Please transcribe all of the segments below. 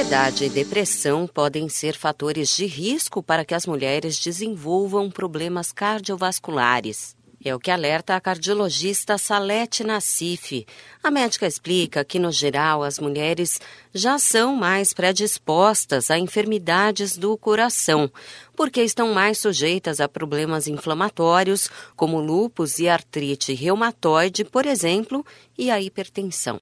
Ansiedade e depressão podem ser fatores de risco para que as mulheres desenvolvam problemas cardiovasculares. É o que alerta a cardiologista Salete Nassif. A médica explica que, no geral, as mulheres já são mais predispostas a enfermidades do coração, porque estão mais sujeitas a problemas inflamatórios, como lúpus e artrite reumatoide, por exemplo, e a hipertensão.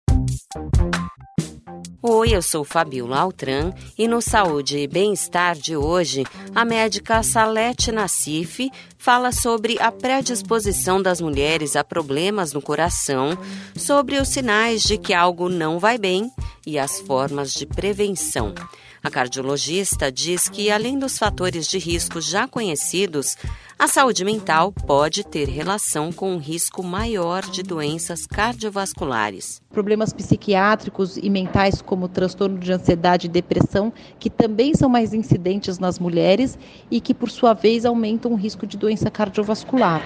Oi, eu sou Fabiola Altran e no Saúde e Bem-Estar de hoje, a médica Salete Nassif fala sobre a predisposição das mulheres a problemas no coração, sobre os sinais de que algo não vai bem e as formas de prevenção. A cardiologista diz que, além dos fatores de risco já conhecidos, a saúde mental pode ter relação com um risco maior de doenças cardiovasculares. Problemas psiquiátricos e mentais, como transtorno de ansiedade e depressão, que também são mais incidentes nas mulheres e que, por sua vez, aumentam o risco de doença cardiovascular.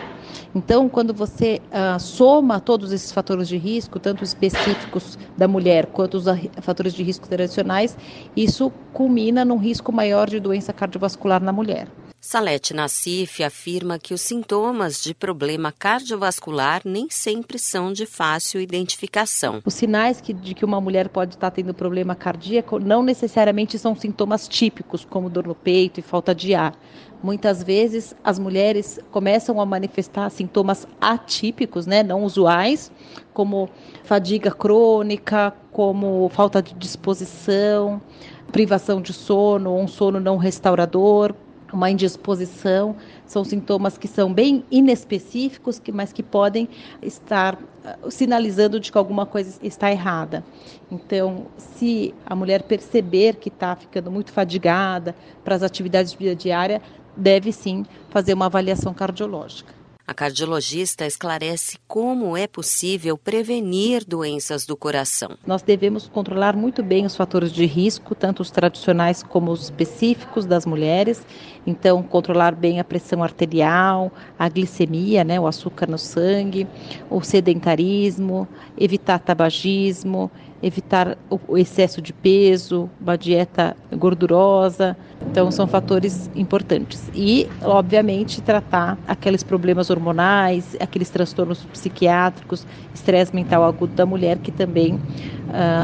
Então, quando você uh, soma todos esses fatores de risco, tanto específicos da mulher quanto os fatores de risco tradicionais, isso culmina num risco maior de doença cardiovascular na mulher. Salete Nassif afirma que os sintomas de problema cardiovascular nem sempre são de fácil identificação. Os sinais que, de que uma mulher pode estar tendo problema cardíaco não necessariamente são sintomas típicos, como dor no peito e falta de ar. Muitas vezes as mulheres começam a manifestar sintomas atípicos, né, não usuais, como fadiga crônica, como falta de disposição, privação de sono, um sono não restaurador, uma indisposição, são sintomas que são bem inespecíficos, mas que podem estar uh, sinalizando de que alguma coisa está errada. Então, se a mulher perceber que está ficando muito fadigada para as atividades de vida diária, deve sim fazer uma avaliação cardiológica. A cardiologista esclarece como é possível prevenir doenças do coração. Nós devemos controlar muito bem os fatores de risco, tanto os tradicionais como os específicos das mulheres. Então, controlar bem a pressão arterial, a glicemia, né, o açúcar no sangue, o sedentarismo, evitar tabagismo, evitar o excesso de peso, uma dieta gordurosa. Então, são fatores importantes. E, obviamente, tratar aqueles problemas hormonais, aqueles transtornos psiquiátricos, estresse mental agudo da mulher, que também uh,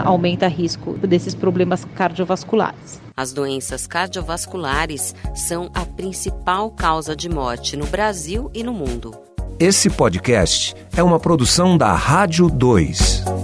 aumenta o risco desses problemas cardiovasculares. As doenças cardiovasculares são a principal causa de morte no Brasil e no mundo. Esse podcast é uma produção da Rádio 2.